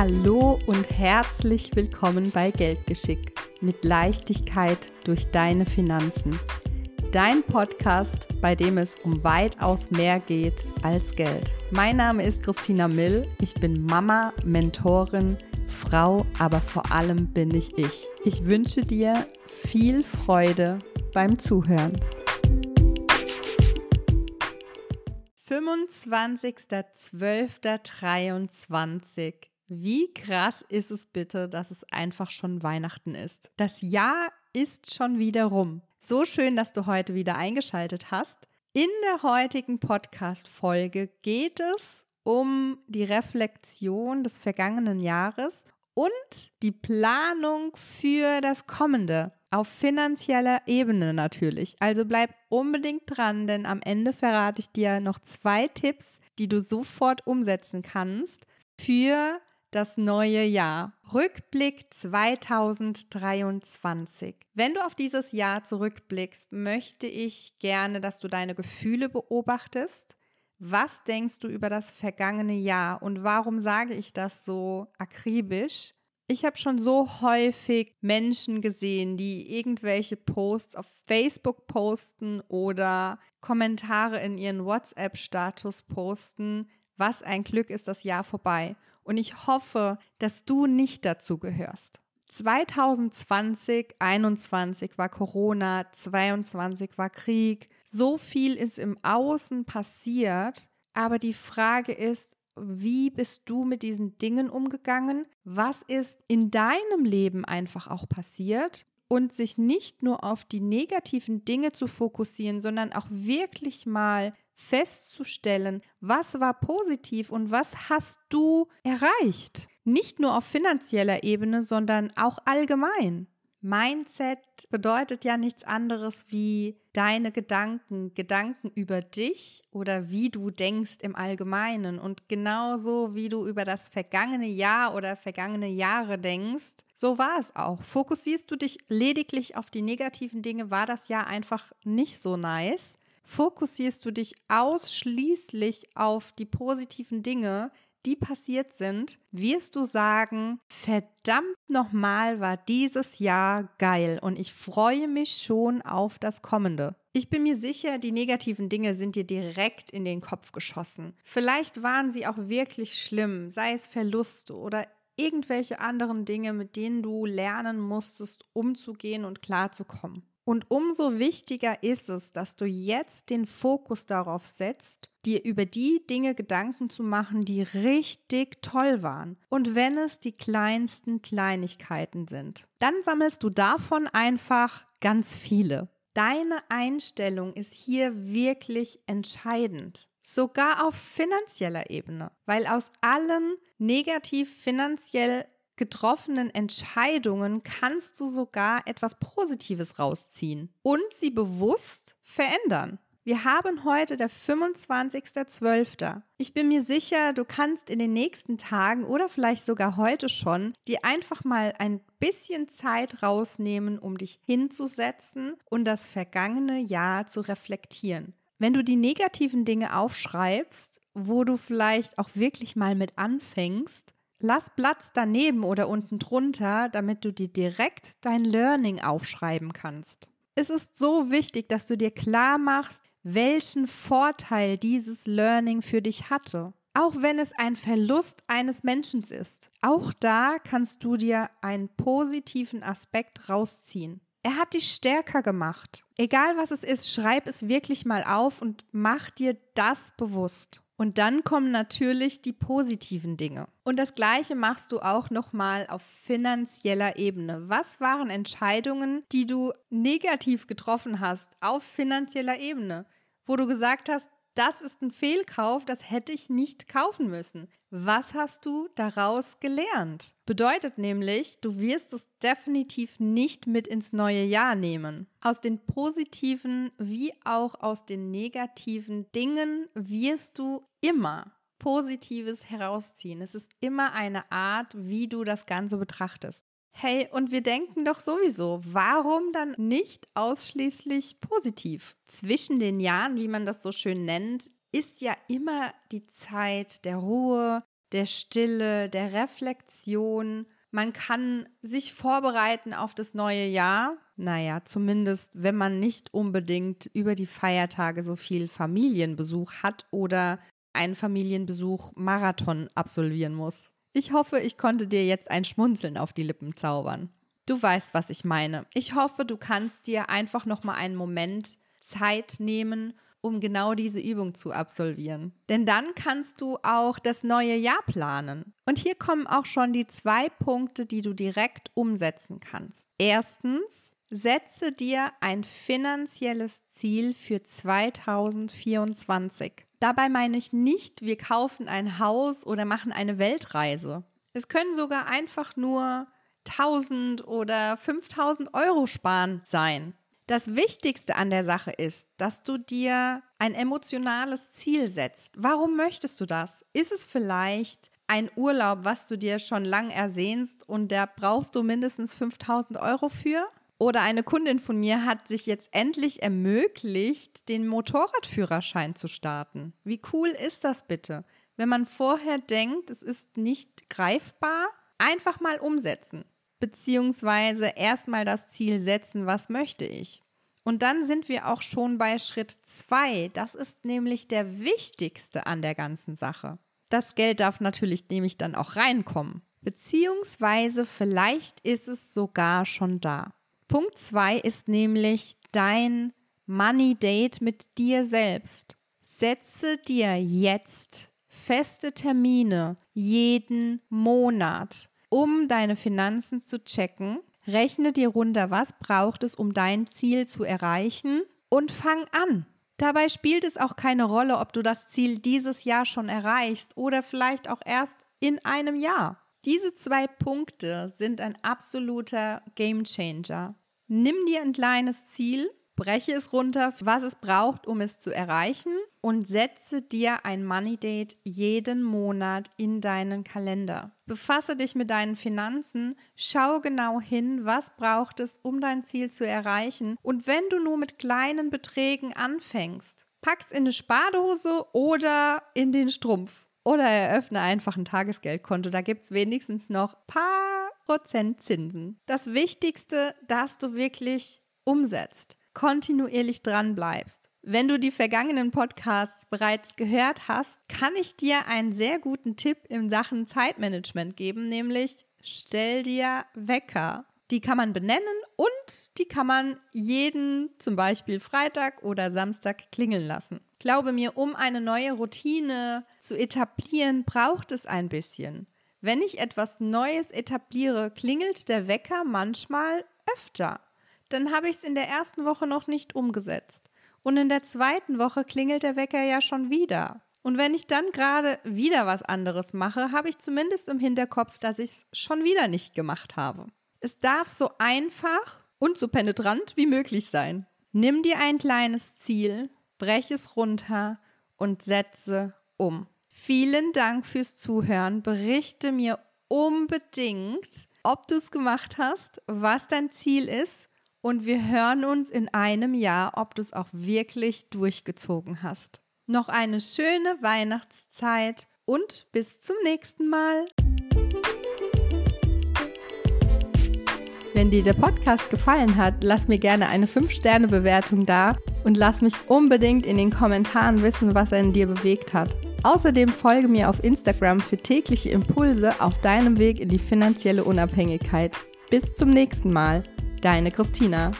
Hallo und herzlich willkommen bei Geldgeschick mit Leichtigkeit durch deine Finanzen. Dein Podcast, bei dem es um weitaus mehr geht als Geld. Mein Name ist Christina Mill. Ich bin Mama, Mentorin, Frau, aber vor allem bin ich ich. Ich wünsche dir viel Freude beim Zuhören. 25.12.23. Wie krass ist es bitte, dass es einfach schon Weihnachten ist? Das Jahr ist schon wieder rum. So schön, dass du heute wieder eingeschaltet hast. In der heutigen Podcast-Folge geht es um die Reflexion des vergangenen Jahres und die Planung für das kommende. Auf finanzieller Ebene natürlich. Also bleib unbedingt dran, denn am Ende verrate ich dir noch zwei Tipps, die du sofort umsetzen kannst für das neue Jahr. Rückblick 2023. Wenn du auf dieses Jahr zurückblickst, möchte ich gerne, dass du deine Gefühle beobachtest. Was denkst du über das vergangene Jahr und warum sage ich das so akribisch? Ich habe schon so häufig Menschen gesehen, die irgendwelche Posts auf Facebook posten oder Kommentare in ihren WhatsApp-Status posten. Was ein Glück ist das Jahr vorbei. Und ich hoffe, dass du nicht dazu gehörst. 2020, 2021 war Corona, 22 war Krieg. So viel ist im Außen passiert. Aber die Frage ist, wie bist du mit diesen Dingen umgegangen? Was ist in deinem Leben einfach auch passiert? Und sich nicht nur auf die negativen Dinge zu fokussieren, sondern auch wirklich mal festzustellen, was war positiv und was hast du erreicht. Nicht nur auf finanzieller Ebene, sondern auch allgemein. Mindset bedeutet ja nichts anderes wie deine Gedanken, Gedanken über dich oder wie du denkst im Allgemeinen. Und genauso wie du über das vergangene Jahr oder vergangene Jahre denkst, so war es auch. Fokussierst du dich lediglich auf die negativen Dinge, war das Jahr einfach nicht so nice. Fokussierst du dich ausschließlich auf die positiven Dinge, die passiert sind, wirst du sagen, verdammt nochmal war dieses Jahr geil und ich freue mich schon auf das kommende. Ich bin mir sicher, die negativen Dinge sind dir direkt in den Kopf geschossen. Vielleicht waren sie auch wirklich schlimm, sei es Verluste oder irgendwelche anderen Dinge, mit denen du lernen musstest, umzugehen und klarzukommen. Und umso wichtiger ist es, dass du jetzt den Fokus darauf setzt, dir über die Dinge Gedanken zu machen, die richtig toll waren. Und wenn es die kleinsten Kleinigkeiten sind, dann sammelst du davon einfach ganz viele. Deine Einstellung ist hier wirklich entscheidend. Sogar auf finanzieller Ebene, weil aus allen negativ finanziell getroffenen Entscheidungen kannst du sogar etwas Positives rausziehen und sie bewusst verändern. Wir haben heute der 25.12. Ich bin mir sicher, du kannst in den nächsten Tagen oder vielleicht sogar heute schon dir einfach mal ein bisschen Zeit rausnehmen, um dich hinzusetzen und das vergangene Jahr zu reflektieren. Wenn du die negativen Dinge aufschreibst, wo du vielleicht auch wirklich mal mit anfängst, Lass Platz daneben oder unten drunter, damit du dir direkt dein Learning aufschreiben kannst. Es ist so wichtig, dass du dir klar machst, welchen Vorteil dieses Learning für dich hatte. Auch wenn es ein Verlust eines Menschen ist. Auch da kannst du dir einen positiven Aspekt rausziehen. Er hat dich stärker gemacht. Egal was es ist, schreib es wirklich mal auf und mach dir das bewusst. Und dann kommen natürlich die positiven Dinge. Und das gleiche machst du auch nochmal auf finanzieller Ebene. Was waren Entscheidungen, die du negativ getroffen hast auf finanzieller Ebene, wo du gesagt hast, das ist ein Fehlkauf, das hätte ich nicht kaufen müssen. Was hast du daraus gelernt? Bedeutet nämlich, du wirst es definitiv nicht mit ins neue Jahr nehmen. Aus den positiven wie auch aus den negativen Dingen wirst du immer Positives herausziehen. Es ist immer eine Art, wie du das Ganze betrachtest. Hey, und wir denken doch sowieso, warum dann nicht ausschließlich positiv? Zwischen den Jahren, wie man das so schön nennt, ist ja immer die Zeit der Ruhe, der Stille, der Reflexion. Man kann sich vorbereiten auf das neue Jahr. Naja, zumindest wenn man nicht unbedingt über die Feiertage so viel Familienbesuch hat oder einen Familienbesuch Marathon absolvieren muss. Ich hoffe, ich konnte dir jetzt ein Schmunzeln auf die Lippen zaubern. Du weißt, was ich meine. Ich hoffe, du kannst dir einfach noch mal einen Moment Zeit nehmen, um genau diese Übung zu absolvieren. Denn dann kannst du auch das neue Jahr planen. Und hier kommen auch schon die zwei Punkte, die du direkt umsetzen kannst. Erstens, setze dir ein finanzielles Ziel für 2024. Dabei meine ich nicht, wir kaufen ein Haus oder machen eine Weltreise. Es können sogar einfach nur 1000 oder 5000 Euro sparen sein. Das Wichtigste an der Sache ist, dass du dir ein emotionales Ziel setzt. Warum möchtest du das? Ist es vielleicht ein Urlaub, was du dir schon lang ersehnst und da brauchst du mindestens 5000 Euro für? Oder eine Kundin von mir hat sich jetzt endlich ermöglicht, den Motorradführerschein zu starten. Wie cool ist das bitte? Wenn man vorher denkt, es ist nicht greifbar, einfach mal umsetzen beziehungsweise erstmal das Ziel setzen, was möchte ich. Und dann sind wir auch schon bei Schritt zwei. Das ist nämlich der wichtigste an der ganzen Sache. Das Geld darf natürlich nämlich dann auch reinkommen. Beziehungsweise vielleicht ist es sogar schon da. Punkt zwei ist nämlich dein Money Date mit dir selbst. Setze dir jetzt feste Termine jeden Monat um deine Finanzen zu checken. Rechne dir runter, was braucht es, um dein Ziel zu erreichen und fang an. Dabei spielt es auch keine Rolle, ob du das Ziel dieses Jahr schon erreichst oder vielleicht auch erst in einem Jahr. Diese zwei Punkte sind ein absoluter Gamechanger. Nimm dir ein kleines Ziel breche es runter, was es braucht, um es zu erreichen und setze dir ein Money Date jeden Monat in deinen Kalender. Befasse dich mit deinen Finanzen, schau genau hin, was braucht es, um dein Ziel zu erreichen und wenn du nur mit kleinen Beträgen anfängst, pack's in eine Spardose oder in den Strumpf oder eröffne einfach ein Tagesgeldkonto, da gibt es wenigstens noch ein paar Prozent Zinsen. Das Wichtigste, dass du wirklich umsetzt kontinuierlich dran bleibst. Wenn du die vergangenen Podcasts bereits gehört hast, kann ich dir einen sehr guten Tipp in Sachen Zeitmanagement geben, nämlich stell dir Wecker. Die kann man benennen und die kann man jeden, zum Beispiel Freitag oder Samstag, klingeln lassen. Glaube mir, um eine neue Routine zu etablieren, braucht es ein bisschen. Wenn ich etwas Neues etabliere, klingelt der Wecker manchmal öfter dann habe ich es in der ersten Woche noch nicht umgesetzt. Und in der zweiten Woche klingelt der Wecker ja schon wieder. Und wenn ich dann gerade wieder was anderes mache, habe ich zumindest im Hinterkopf, dass ich es schon wieder nicht gemacht habe. Es darf so einfach und so penetrant wie möglich sein. Nimm dir ein kleines Ziel, brech es runter und setze um. Vielen Dank fürs Zuhören. Berichte mir unbedingt, ob du es gemacht hast, was dein Ziel ist und wir hören uns in einem Jahr, ob du es auch wirklich durchgezogen hast. Noch eine schöne Weihnachtszeit und bis zum nächsten Mal. Wenn dir der Podcast gefallen hat, lass mir gerne eine 5-Sterne-Bewertung da und lass mich unbedingt in den Kommentaren wissen, was er in dir bewegt hat. Außerdem folge mir auf Instagram für tägliche Impulse auf deinem Weg in die finanzielle Unabhängigkeit. Bis zum nächsten Mal. Deine Christina.